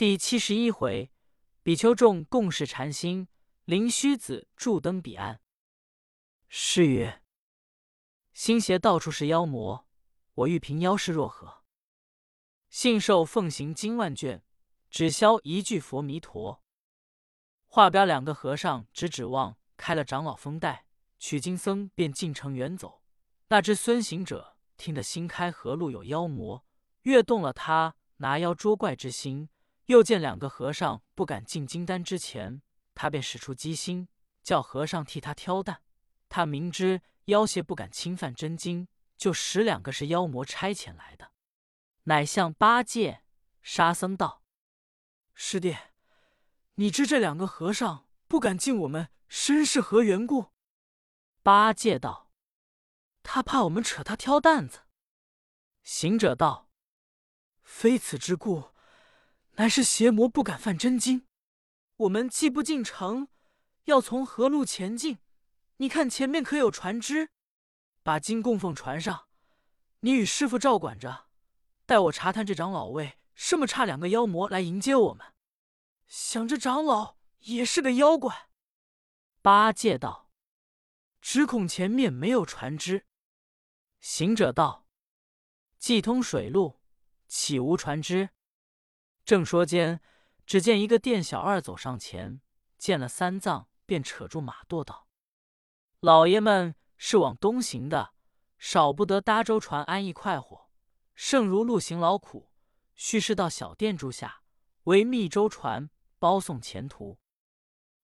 第七十一回，比丘众共事禅心，灵虚子助登彼岸。诗曰：“星邪到处是妖魔，我欲平妖势若何？信受奉行经万卷，只消一句佛弥陀。”画标两个和尚只指望开了长老封袋，取经僧便进城远走。那只孙行者听得新开河路有妖魔，跃动了他拿妖捉怪之心。又见两个和尚不敢进金丹之前，他便使出机心，叫和尚替他挑担。他明知妖邪不敢侵犯真经，就使两个是妖魔差遣来的，乃向八戒、沙僧道：“师弟，你知这两个和尚不敢进我们，身是何缘故？”八戒道：“他怕我们扯他挑担子。”行者道：“非此之故。”乃是邪魔不敢犯真经，我们既不进城，要从何路前进？你看前面可有船只？把金供奉船上，你与师傅照管着，待我查探这长老为什么差两个妖魔来迎接我们。想着长老也是个妖怪。八戒道：“只恐前面没有船只。”行者道：“既通水路，岂无船只？”正说间，只见一个店小二走上前，见了三藏，便扯住马舵道：“老爷们是往东行的，少不得搭舟船安逸快活。胜如路行劳苦，须是到小店住下，为密舟船包送前途。”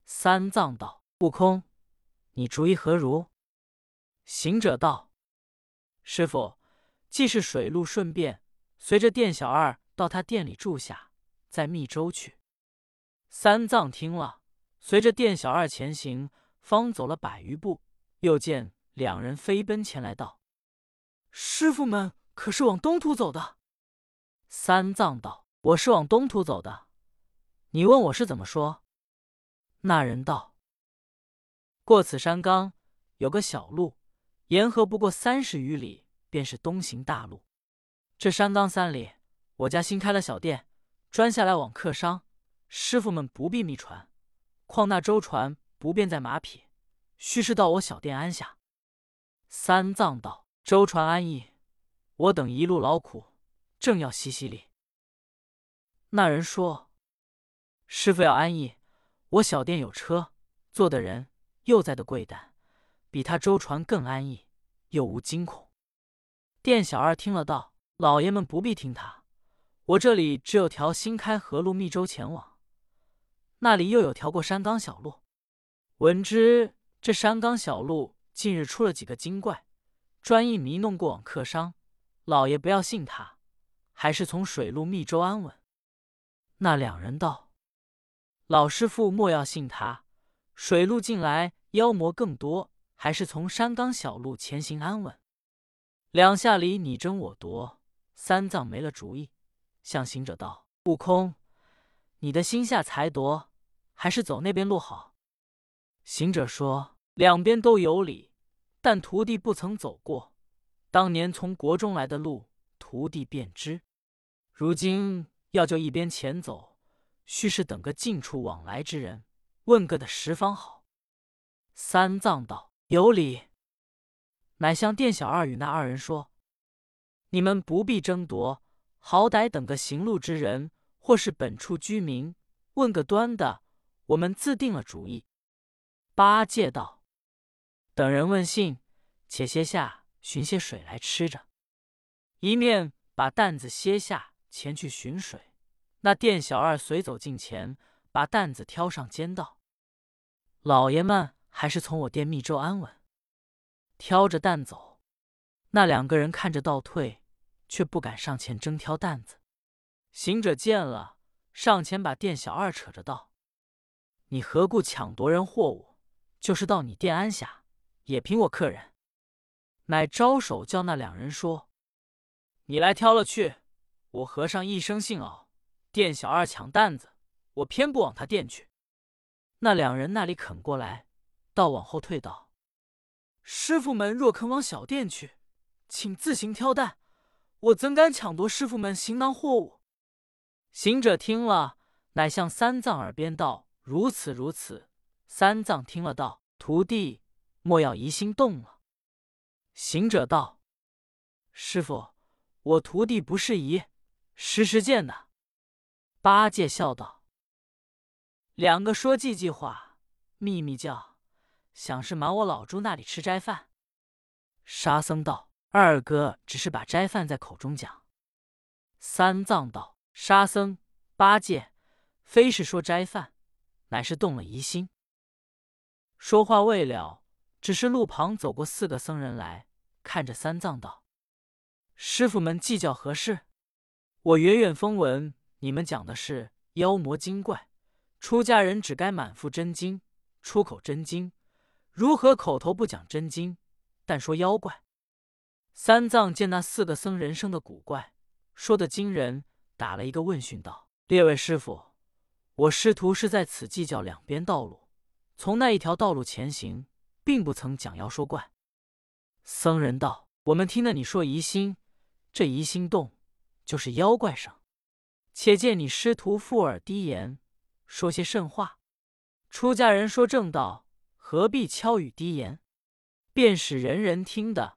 三藏道：“悟空，你主意何如？”行者道：“师傅，既是水路顺便，随着店小二到他店里住下。”在密州去，三藏听了，随着店小二前行，方走了百余步，又见两人飞奔前来，道：“师傅们可是往东土走的？”三藏道：“我是往东土走的。你问我是怎么说？”那人道：“过此山冈，有个小路，沿河不过三十余里，便是东行大路。这山冈三里，我家新开了小店。”专下来往客商，师傅们不必密船，况那舟船不便在马匹，须是到我小店安下。三藏道：“舟船安逸，我等一路劳苦，正要洗洗礼。”那人说：“师傅要安逸，我小店有车，坐的人又在的贵担，比他舟船更安逸，又无惊恐。”店小二听了道：“老爷们不必听他。”我这里只有条新开河路密州前往，那里又有条过山冈小路。闻知这山冈小路近日出了几个精怪，专意迷弄过往客商。老爷不要信他，还是从水路密州安稳。那两人道：“老师傅莫要信他，水路进来妖魔更多，还是从山冈小路前行安稳。”两下里你争我夺，三藏没了主意。向行者道：“悟空，你的心下才夺，还是走那边路好？”行者说：“两边都有理，但徒弟不曾走过。当年从国中来的路，徒弟便知。如今要就一边前走，须是等个近处往来之人，问个的十方好。”三藏道：“有理。”乃向店小二与那二人说：“你们不必争夺。”好歹等个行路之人，或是本处居民，问个端的，我们自定了主意。八戒道：“等人问信，且歇下寻些水来吃着。”一面把担子歇下，前去寻水。那店小二随走近前，把担子挑上肩道：“老爷们还是从我店密州安稳。”挑着担走，那两个人看着倒退。却不敢上前争挑担子，行者见了，上前把店小二扯着道：“你何故抢夺人货物？就是到你店安下，也凭我客人。”乃招手叫那两人说：“你来挑了去，我和尚一生姓敖，店小二抢担子，我偏不往他店去。”那两人那里肯过来，倒往后退道：“师傅们若肯往小店去，请自行挑担。”我怎敢抢夺师傅们行囊货物？行者听了，乃向三藏耳边道：“如此如此。”三藏听了道：“徒弟莫要疑心动了。”行者道：“师傅，我徒弟不是疑，时时见的。”八戒笑道：“两个说计计话，秘密叫，想是瞒我老猪那里吃斋饭。”沙僧道：“二哥只是把斋饭在口中讲。”三藏道：“沙僧、八戒，非是说斋饭，乃是动了疑心。”说话未了，只是路旁走过四个僧人来，看着三藏道：“师傅们计较何事？我远远风闻你们讲的是妖魔精怪，出家人只该满腹真经，出口真经，如何口头不讲真经，但说妖怪？”三藏见那四个僧人生的古怪，说的惊人，打了一个问讯道：“列位师傅，我师徒是在此计较两边道路。”从那一条道路前行，并不曾讲妖说怪。僧人道：“我们听了你说疑心，这疑心动就是妖怪声。且见你师徒附耳低言，说些甚话？出家人说正道，何必敲语低言？便使人人听的，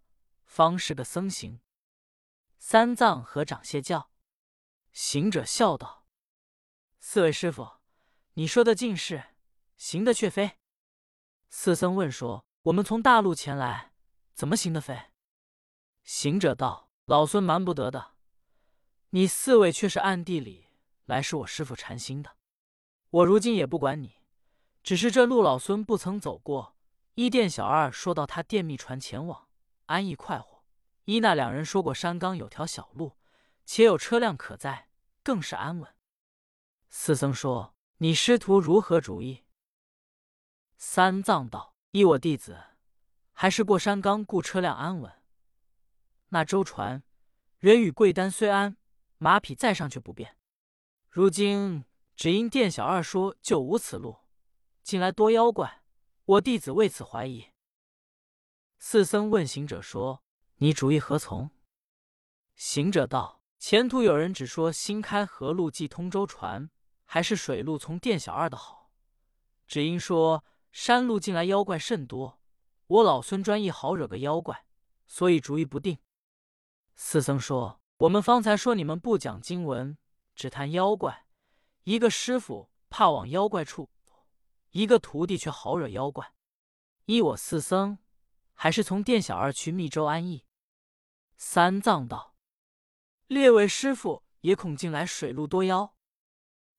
方是个僧行。”三藏合掌谢教。行者笑道：“四位师傅，你说的尽是。”行的却非。四僧问说：“我们从大路前来，怎么行的飞？”行者道：“老孙瞒不得的。你四位却是暗地里来使我师傅禅心的。我如今也不管你，只是这路老孙不曾走过。依店小二说到他电密船前往，安逸快活；依那两人说过山冈有条小路，且有车辆可载，更是安稳。”四僧说：“你师徒如何主意？”三藏道：“依我弟子，还是过山冈，雇车辆安稳。那舟船，人与贵单虽安，马匹再上却不便。如今只因店小二说就无此路，近来多妖怪，我弟子为此怀疑。”四僧问行者说：“你主意何从？”行者道：“前途有人只说新开河路即通舟船，还是水路从店小二的好，只因说。”山路近来妖怪甚多，我老孙专一好惹个妖怪，所以主意不定。四僧说：“我们方才说你们不讲经文，只谈妖怪。一个师傅怕往妖怪处，一个徒弟却好惹妖怪。依我四僧，还是从店小二去密州安逸。”三藏道：“列位师傅也恐近来水路多妖。”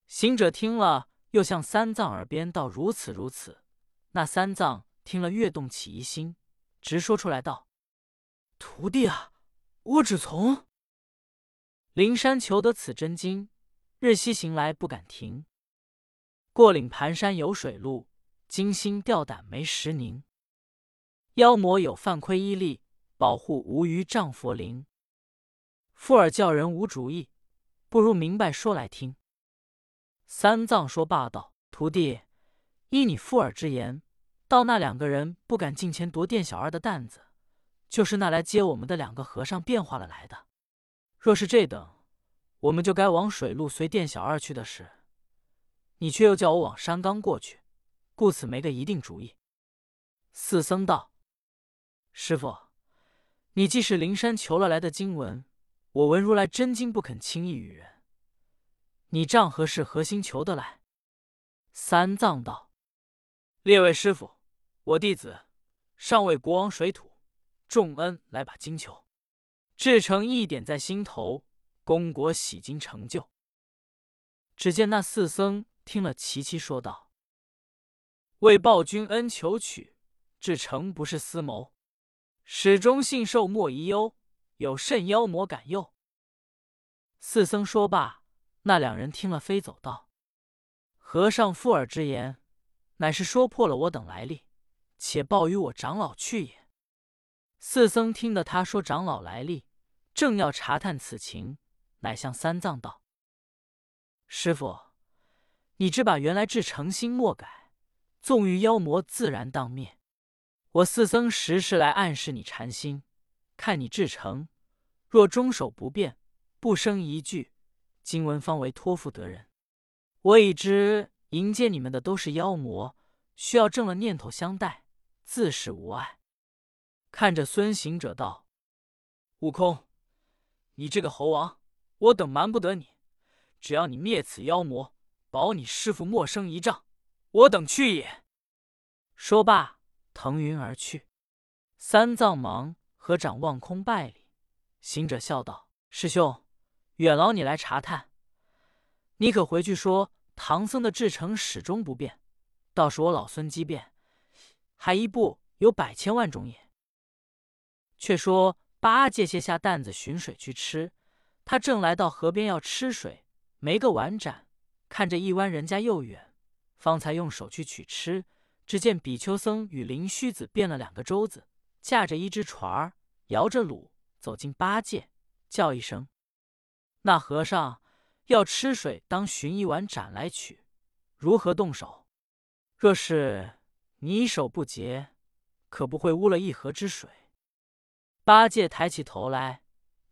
行者听了，又向三藏耳边道：“如此如此。”那三藏听了，越动起疑心，直说出来道：“徒弟啊，我只从灵山求得此真经，日西行来不敢停。过岭盘山有水路，惊心吊胆没时宁。妖魔有犯亏依力，保护无余仗佛灵。富尔教人无主意，不如明白说来听。”三藏说罢道：“徒弟。”依你富尔之言，到那两个人不敢近前夺店小二的担子，就是那来接我们的两个和尚变化了来的。若是这等，我们就该往水路随店小二去的事。你却又叫我往山冈过去，故此没个一定主意。四僧道：“师傅，你既是灵山求了来的经文，我闻如来真经不肯轻易与人。你仗何事何心求得来？”三藏道。列位师傅，我弟子上为国王水土，重恩来把金求，至诚一点在心头，功国洗金成就。只见那四僧听了，齐齐说道：“为报君恩求取，至诚不是私谋，始终信受莫疑忧，有甚妖魔敢诱？”四僧说罢，那两人听了，飞走道：“和尚附耳之言。”乃是说破了我等来历，且报与我长老去也。四僧听得他说长老来历，正要查探此情，乃向三藏道：“师傅，你只把原来至诚心莫改，纵欲妖魔自然当灭。我四僧实是来暗示你禅心，看你至诚，若终守不变，不生一句，经文方为托付得人。我已知迎接你们的都是妖魔，需要正了念头相待，自是无碍。”看着孙行者道：“悟空，你这个猴王，我等瞒不得你。只要你灭此妖魔，保你师傅莫生一丈，我等去也。”说罢，腾云而去。三藏忙合掌望空拜礼。行者笑道：“师兄，远劳你来查探。你可回去说，唐僧的志诚始终不变，倒是我老孙机变，还一步有百千万种也。”却说八戒卸下担子寻水去吃，他正来到河边要吃水，没个碗盏，看着一湾人家又远，方才用手去取吃，只见比丘僧与灵虚子变了两个舟子，驾着一只船儿，摇着橹走进八戒，叫一声：“那和尚要吃水，当寻一碗盏来取，如何动手？若是你手不洁，可不会污了一河之水。”八戒抬起头来，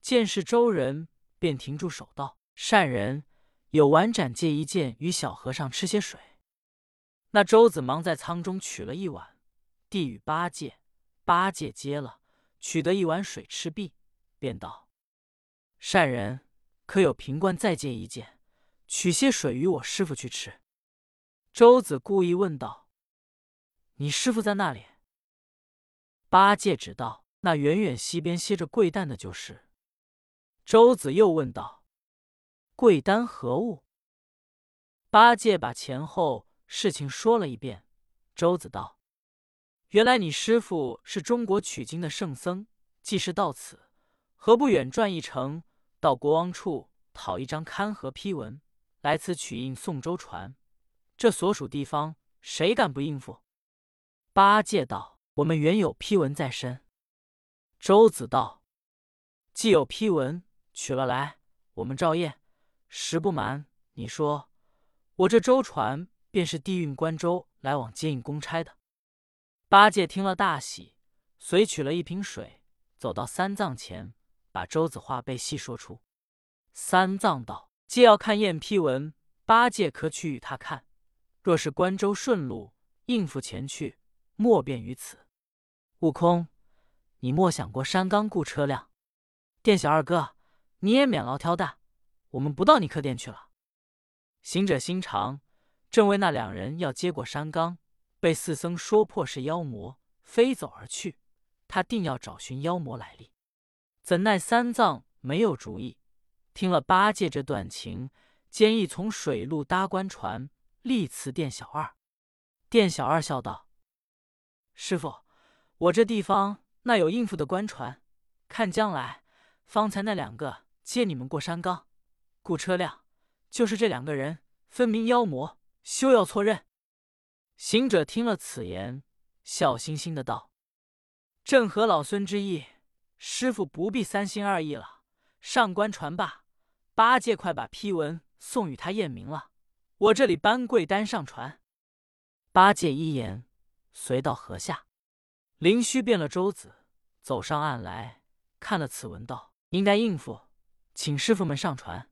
见是周人，便停住手道：“善人，有碗盏借一件，与小和尚吃些水。”那周子忙在舱中取了一碗，递与八戒。八戒接了，取得一碗水吃毕，便道：“善人，可有瓶罐再借一件，取些水与我师傅去吃。”周子故意问道：“你师傅在那里？”八戒只道。那远远西边歇着贵担的，就是。周子又问道：“贵担何物？”八戒把前后事情说了一遍。周子道：“原来你师傅是中国取经的圣僧，既是到此，何不远转一程，到国王处讨一张勘合批文，来此取印送舟船？这所属地方，谁敢不应付？”八戒道：“我们原有批文在身。”周子道：“既有批文，取了来，我们照验。实不瞒你说，我这舟船便是地运关州来往接应公差的。”八戒听了大喜，随取了一瓶水，走到三藏前，把周子话背细说出。三藏道：“既要看验批文，八戒可取与他看。若是关州顺路，应付前去，莫便于此。”悟空。你莫想过山冈雇车辆，店小二哥，你也免劳挑担，我们不到你客店去了。行者心肠，正为那两人要接过山冈，被四僧说破是妖魔，飞走而去。他定要找寻妖魔来历，怎奈三藏没有主意。听了八戒这段情，坚意从水路搭官船，力辞店小二。店小二笑道：“师傅，我这地方。”那有应付的官船，看将来，方才那两个接你们过山冈，雇车辆，就是这两个人，分明妖魔，休要错认。行者听了此言，笑嘻嘻的道：“正合老孙之意，师傅不必三心二意了。上官传罢，八戒快把批文送与他验明了，我这里搬贵单上船。”八戒一言，随到河下。灵虚变了舟子，走上岸来看了此文，道：“应该应付，请师傅们上船。”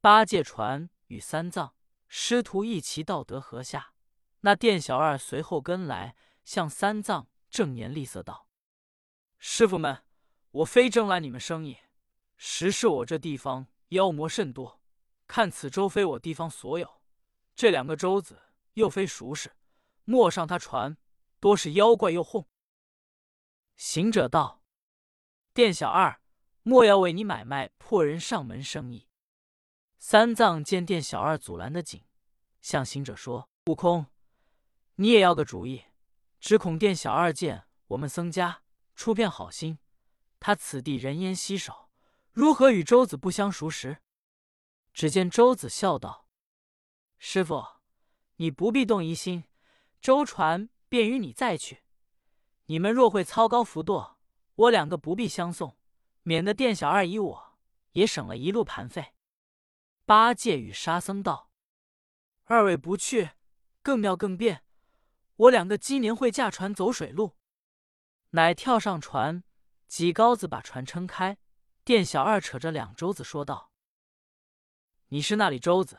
八戒船与三藏师徒一齐到得河下，那店小二随后跟来，向三藏正言厉色道：“师傅们，我非争揽你们生意，实是我这地方妖魔甚多。看此舟非我地方所有，这两个舟子又非熟识，莫上他船。”多是妖怪又哄。行者道：“店小二，莫要为你买卖破人上门生意。”三藏见店小二阻拦的紧，向行者说：“悟空，你也要个主意，只恐店小二见我们僧家出片好心，他此地人烟稀少，如何与周子不相熟识？”只见周子笑道：“师傅，你不必动疑心，舟船。”便与你再去。你们若会操高浮舵，我两个不必相送，免得店小二以我也省了一路盘费。八戒与沙僧道：“二位不去，更妙更便。我两个今年会驾船走水路。”乃跳上船，几篙子把船撑开。店小二扯着两舟子说道：“你是那里舟子？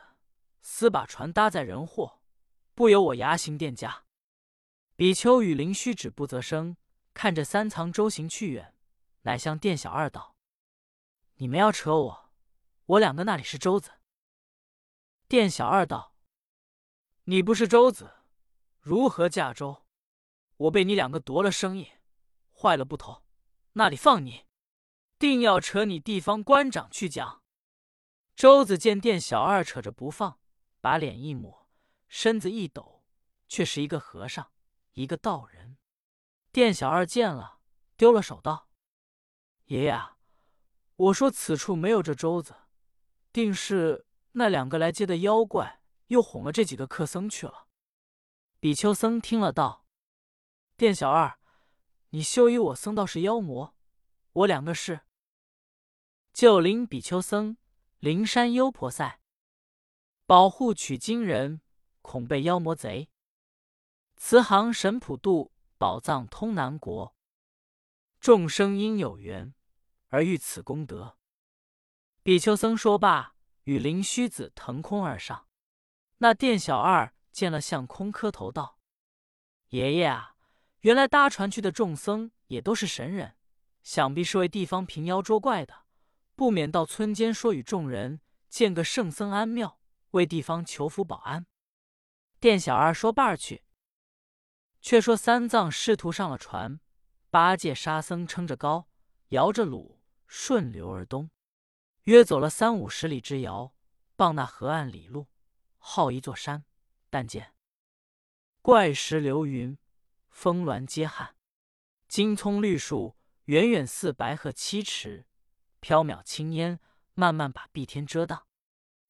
私把船搭载人货，不由我牙行店家。比丘与灵虚止不择声，看着三藏舟行去远，乃向店小二道：“你们要扯我，我两个那里是舟子？”店小二道：“你不是舟子，如何驾舟？我被你两个夺了生意，坏了不头，那里放你？定要扯你地方官长去讲。”舟子见店小二扯着不放，把脸一抹，身子一抖，却是一个和尚。一个道人，店小二见了，丢了手道：“爷爷，我说此处没有这舟子，定是那两个来接的妖怪，又哄了这几个客僧去了。”比丘僧听了道：“店小二，你休以我僧道是妖魔，我两个是救灵比丘僧，灵山优婆塞，保护取经人，恐被妖魔贼。”慈航神普渡，宝藏通南国。众生因有缘而遇此功德。比丘僧说罢，与灵虚子腾空而上。那店小二见了，向空磕头道：“爷爷啊，原来搭船去的众僧也都是神人，想必是为地方平妖捉怪的，不免到村间说与众人见个圣僧安庙，为地方求福保安。”店小二说罢去。却说三藏师徒上了船，八戒、沙僧撑着篙，摇着橹，顺流而东，约走了三五十里之遥，傍那河岸里路，好一座山。但见怪石流云，峰峦接汉，金葱绿树，远远似白鹤栖池，缥缈青烟，慢慢把碧天遮挡。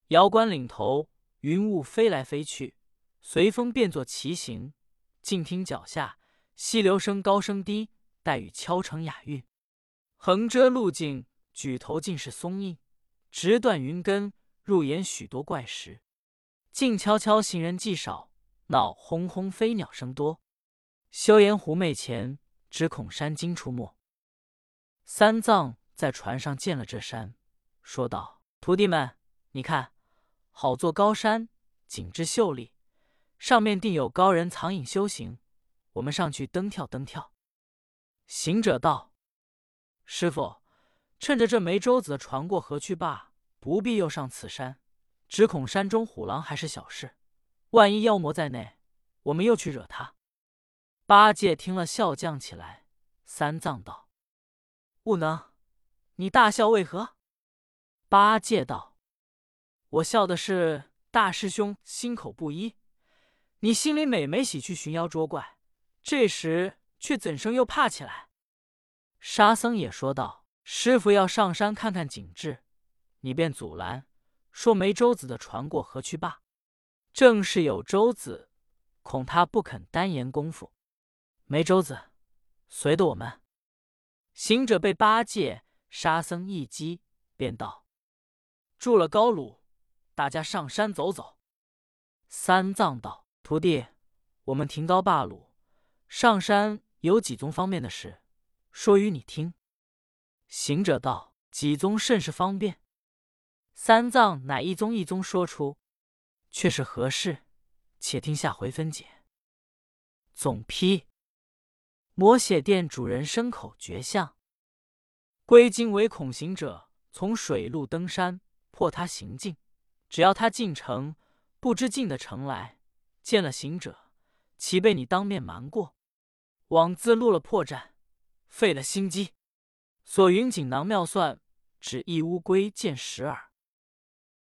遥观岭头，云雾飞来飞去，随风变作奇形。静听脚下溪流声高声低，带雨敲成雅韵。横遮路径，举头尽是松阴；直断云根，入眼许多怪石。静悄悄，行人迹少；闹哄哄，飞鸟声多。休言狐媚前，只恐山精出没。三藏在船上见了这山，说道：“徒弟们，你看，好座高山，景致秀丽。”上面定有高人藏隐修行，我们上去登跳登跳。行者道：“师傅，趁着这没舟子的船过河去罢，不必又上此山。只恐山中虎狼还是小事，万一妖魔在内，我们又去惹他。”八戒听了，笑将起来。三藏道：“悟能，你大笑为何？”八戒道：“我笑的是大师兄心口不一。”你心里每每喜去寻妖捉怪，这时却怎生又怕起来？沙僧也说道：“师傅要上山看看景致，你便阻拦，说没舟子的船过河去罢。正是有舟子，恐他不肯单言功夫。没舟子，随的我们。”行者被八戒、沙僧一击，便道：“住了高炉，大家上山走走。”三藏道。徒弟，我们停高罢鲁，上山有几宗方便的事，说与你听。行者道：“几宗甚是方便？”三藏乃一宗一宗说出，却是何事？且听下回分解。总批：魔血殿主人牲口绝相，归经唯恐行者从水路登山破他行径，只要他进城，不知进的城来。见了行者，岂被你当面瞒过？枉自露了破绽，费了心机。所云锦囊妙算，只一乌龟见十耳。